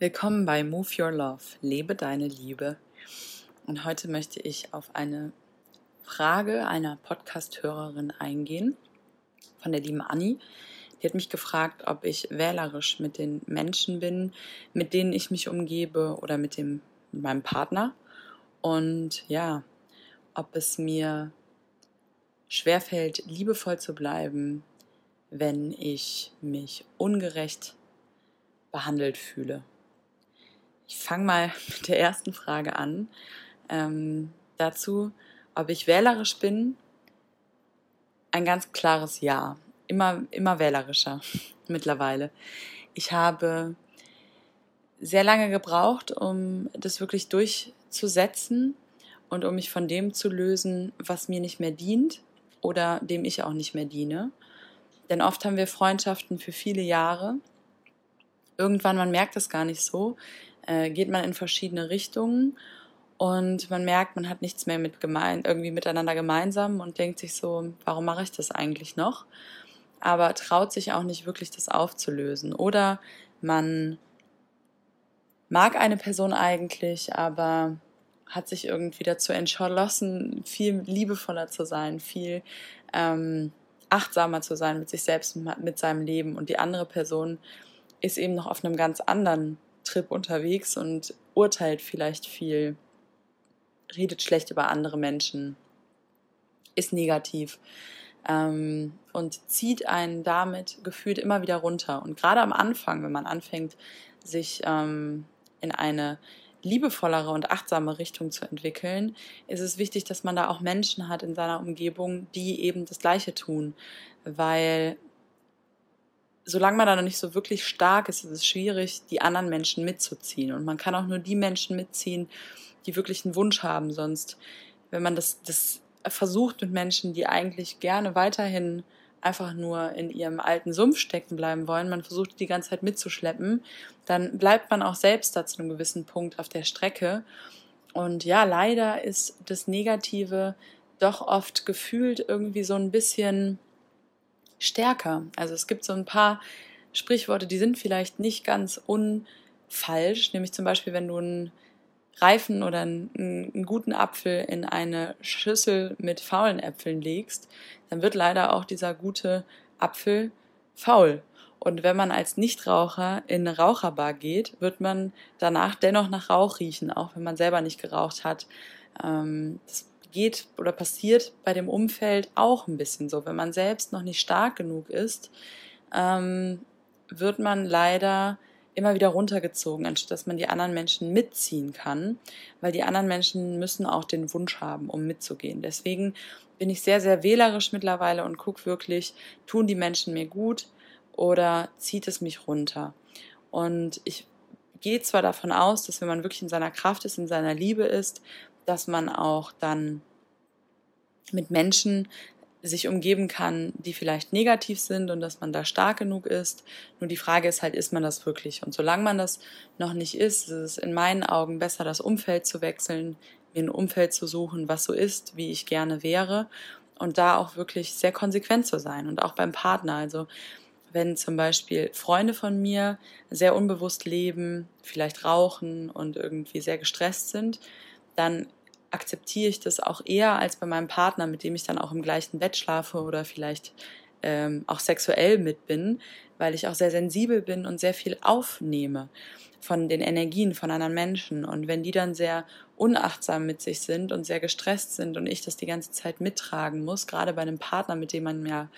Willkommen bei Move Your Love, lebe deine Liebe. Und heute möchte ich auf eine Frage einer Podcast-Hörerin eingehen, von der lieben Anni. Die hat mich gefragt, ob ich wählerisch mit den Menschen bin, mit denen ich mich umgebe oder mit, dem, mit meinem Partner. Und ja, ob es mir schwerfällt, liebevoll zu bleiben, wenn ich mich ungerecht behandelt fühle. Ich fange mal mit der ersten Frage an. Ähm, dazu, ob ich wählerisch bin. Ein ganz klares Ja. Immer, immer wählerischer mittlerweile. Ich habe sehr lange gebraucht, um das wirklich durchzusetzen und um mich von dem zu lösen, was mir nicht mehr dient oder dem ich auch nicht mehr diene. Denn oft haben wir Freundschaften für viele Jahre. Irgendwann, man merkt es gar nicht so, äh, geht man in verschiedene Richtungen und man merkt, man hat nichts mehr mit gemein, irgendwie miteinander gemeinsam und denkt sich so, warum mache ich das eigentlich noch? Aber traut sich auch nicht wirklich, das aufzulösen. Oder man mag eine Person eigentlich, aber hat sich irgendwie dazu entschlossen, viel liebevoller zu sein, viel ähm, achtsamer zu sein mit sich selbst mit seinem Leben. Und die andere Person ist eben noch auf einem ganz anderen Trip unterwegs und urteilt vielleicht viel, redet schlecht über andere Menschen, ist negativ ähm, und zieht einen damit gefühlt immer wieder runter. Und gerade am Anfang, wenn man anfängt, sich ähm, in eine liebevollere und achtsame Richtung zu entwickeln, ist es wichtig, dass man da auch Menschen hat in seiner Umgebung, die eben das Gleiche tun, weil solange man da noch nicht so wirklich stark ist, ist es schwierig, die anderen Menschen mitzuziehen. Und man kann auch nur die Menschen mitziehen, die wirklich einen Wunsch haben. Sonst, wenn man das, das versucht mit Menschen, die eigentlich gerne weiterhin einfach nur in ihrem alten Sumpf stecken bleiben wollen, man versucht die ganze Zeit mitzuschleppen, dann bleibt man auch selbst da zu einem gewissen Punkt auf der Strecke. Und ja, leider ist das Negative doch oft gefühlt irgendwie so ein bisschen stärker. Also es gibt so ein paar Sprichworte, die sind vielleicht nicht ganz unfalsch, nämlich zum Beispiel, wenn du einen reifen oder einen, einen, guten Apfel in eine Schüssel mit faulen Äpfeln legst, dann wird leider auch dieser gute Apfel faul. Und wenn man als Nichtraucher in eine Raucherbar geht, wird man danach dennoch nach Rauch riechen, auch wenn man selber nicht geraucht hat. Ähm, das geht oder passiert bei dem Umfeld auch ein bisschen so. Wenn man selbst noch nicht stark genug ist, ähm, wird man leider immer wieder runtergezogen, anstatt dass man die anderen Menschen mitziehen kann, weil die anderen Menschen müssen auch den Wunsch haben, um mitzugehen. Deswegen bin ich sehr, sehr wählerisch mittlerweile und gucke wirklich, tun die Menschen mir gut oder zieht es mich runter. Und ich gehe zwar davon aus, dass wenn man wirklich in seiner Kraft ist, in seiner Liebe ist, dass man auch dann mit Menschen sich umgeben kann, die vielleicht negativ sind und dass man da stark genug ist. Nur die Frage ist halt, ist man das wirklich? Und solange man das noch nicht ist, ist es in meinen Augen besser, das Umfeld zu wechseln, mir ein Umfeld zu suchen, was so ist, wie ich gerne wäre und da auch wirklich sehr konsequent zu sein und auch beim Partner. Also wenn zum Beispiel Freunde von mir sehr unbewusst leben, vielleicht rauchen und irgendwie sehr gestresst sind, dann akzeptiere ich das auch eher als bei meinem Partner, mit dem ich dann auch im gleichen Bett schlafe oder vielleicht ähm, auch sexuell mit bin, weil ich auch sehr sensibel bin und sehr viel aufnehme von den Energien von anderen Menschen. Und wenn die dann sehr unachtsam mit sich sind und sehr gestresst sind und ich das die ganze Zeit mittragen muss, gerade bei einem Partner, mit dem man ja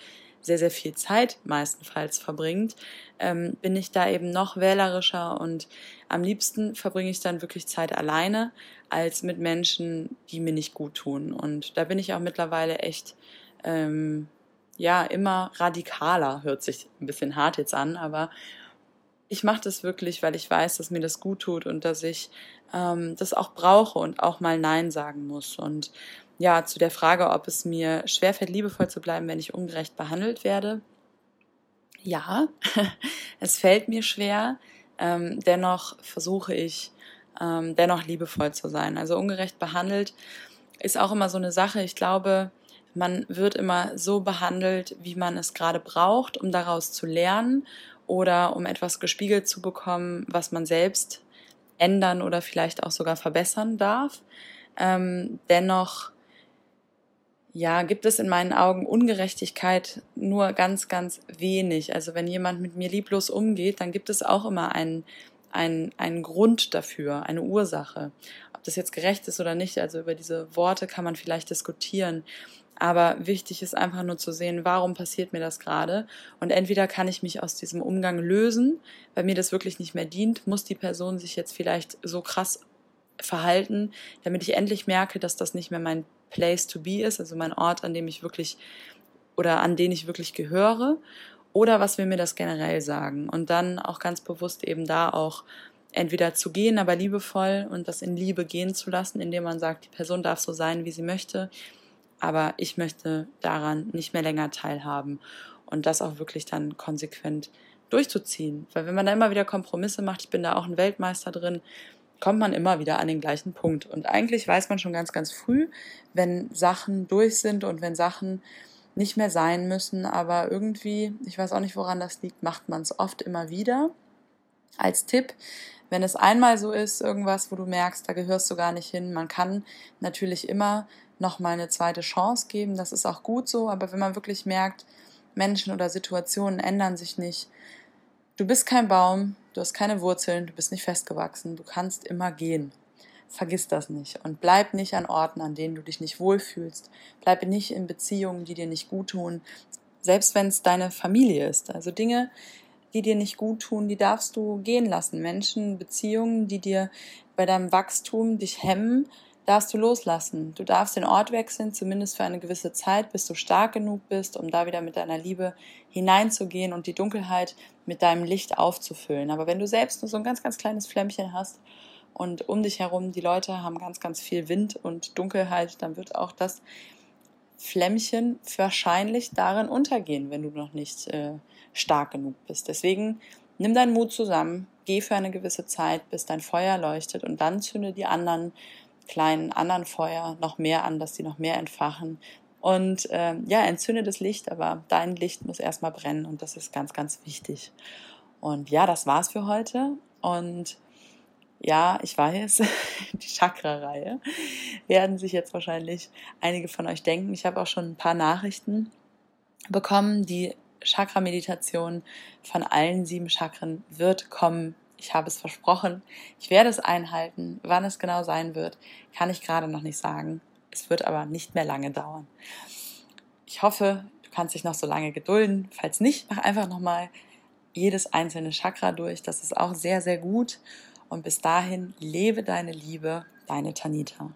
sehr, sehr viel Zeit meistenfalls verbringt, ähm, bin ich da eben noch wählerischer und am liebsten verbringe ich dann wirklich Zeit alleine als mit Menschen, die mir nicht gut tun. Und da bin ich auch mittlerweile echt, ähm, ja, immer radikaler, hört sich ein bisschen hart jetzt an, aber ich mache das wirklich, weil ich weiß, dass mir das gut tut und dass ich ähm, das auch brauche und auch mal Nein sagen muss. Und ja, zu der Frage, ob es mir schwerfällt, liebevoll zu bleiben, wenn ich ungerecht behandelt werde. Ja, es fällt mir schwer. Ähm, dennoch versuche ich, ähm, dennoch liebevoll zu sein. Also ungerecht behandelt ist auch immer so eine Sache. Ich glaube, man wird immer so behandelt, wie man es gerade braucht, um daraus zu lernen oder um etwas gespiegelt zu bekommen, was man selbst ändern oder vielleicht auch sogar verbessern darf. Ähm, dennoch ja, gibt es in meinen Augen Ungerechtigkeit nur ganz, ganz wenig. Also wenn jemand mit mir lieblos umgeht, dann gibt es auch immer einen, einen, einen Grund dafür, eine Ursache. Ob das jetzt gerecht ist oder nicht, also über diese Worte kann man vielleicht diskutieren. Aber wichtig ist einfach nur zu sehen, warum passiert mir das gerade. Und entweder kann ich mich aus diesem Umgang lösen, weil mir das wirklich nicht mehr dient, muss die Person sich jetzt vielleicht so krass verhalten, damit ich endlich merke, dass das nicht mehr mein Place to be ist, also mein Ort, an dem ich wirklich oder an den ich wirklich gehöre. Oder was will mir das generell sagen? Und dann auch ganz bewusst eben da auch entweder zu gehen, aber liebevoll und das in Liebe gehen zu lassen, indem man sagt, die Person darf so sein, wie sie möchte, aber ich möchte daran nicht mehr länger teilhaben und das auch wirklich dann konsequent durchzuziehen. Weil wenn man da immer wieder Kompromisse macht, ich bin da auch ein Weltmeister drin, kommt man immer wieder an den gleichen Punkt. Und eigentlich weiß man schon ganz, ganz früh, wenn Sachen durch sind und wenn Sachen nicht mehr sein müssen, aber irgendwie, ich weiß auch nicht, woran das liegt, macht man es oft immer wieder. Als Tipp, wenn es einmal so ist, irgendwas, wo du merkst, da gehörst du gar nicht hin, man kann natürlich immer noch mal eine zweite Chance geben, das ist auch gut so, aber wenn man wirklich merkt, Menschen oder Situationen ändern sich nicht, du bist kein Baum, du hast keine Wurzeln, du bist nicht festgewachsen, du kannst immer gehen. Vergiss das nicht und bleib nicht an Orten, an denen du dich nicht wohlfühlst. Bleibe nicht in Beziehungen, die dir nicht gut tun, selbst wenn es deine Familie ist. Also Dinge, die dir nicht gut tun, die darfst du gehen lassen. Menschen, Beziehungen, die dir bei deinem Wachstum dich hemmen, darfst du loslassen. Du darfst den Ort wechseln, zumindest für eine gewisse Zeit, bis du stark genug bist, um da wieder mit deiner Liebe hineinzugehen und die Dunkelheit mit deinem Licht aufzufüllen. Aber wenn du selbst nur so ein ganz, ganz kleines Flämmchen hast und um dich herum die Leute haben ganz, ganz viel Wind und Dunkelheit, dann wird auch das Flämmchen wahrscheinlich darin untergehen, wenn du noch nicht äh, stark genug bist. Deswegen nimm deinen Mut zusammen, geh für eine gewisse Zeit, bis dein Feuer leuchtet und dann zünde die anderen kleinen anderen Feuer noch mehr an, dass sie noch mehr entfachen. Und äh, ja, entzünde das Licht, aber dein Licht muss erstmal brennen und das ist ganz, ganz wichtig. Und ja, das war's für heute. Und ja, ich weiß, die Chakra-Reihe werden sich jetzt wahrscheinlich einige von euch denken. Ich habe auch schon ein paar Nachrichten bekommen. Die Chakra-Meditation von allen sieben Chakren wird kommen ich habe es versprochen. Ich werde es einhalten. Wann es genau sein wird, kann ich gerade noch nicht sagen. Es wird aber nicht mehr lange dauern. Ich hoffe, du kannst dich noch so lange gedulden. Falls nicht, mach einfach nochmal jedes einzelne Chakra durch. Das ist auch sehr, sehr gut. Und bis dahin, lebe deine Liebe, deine Tanita.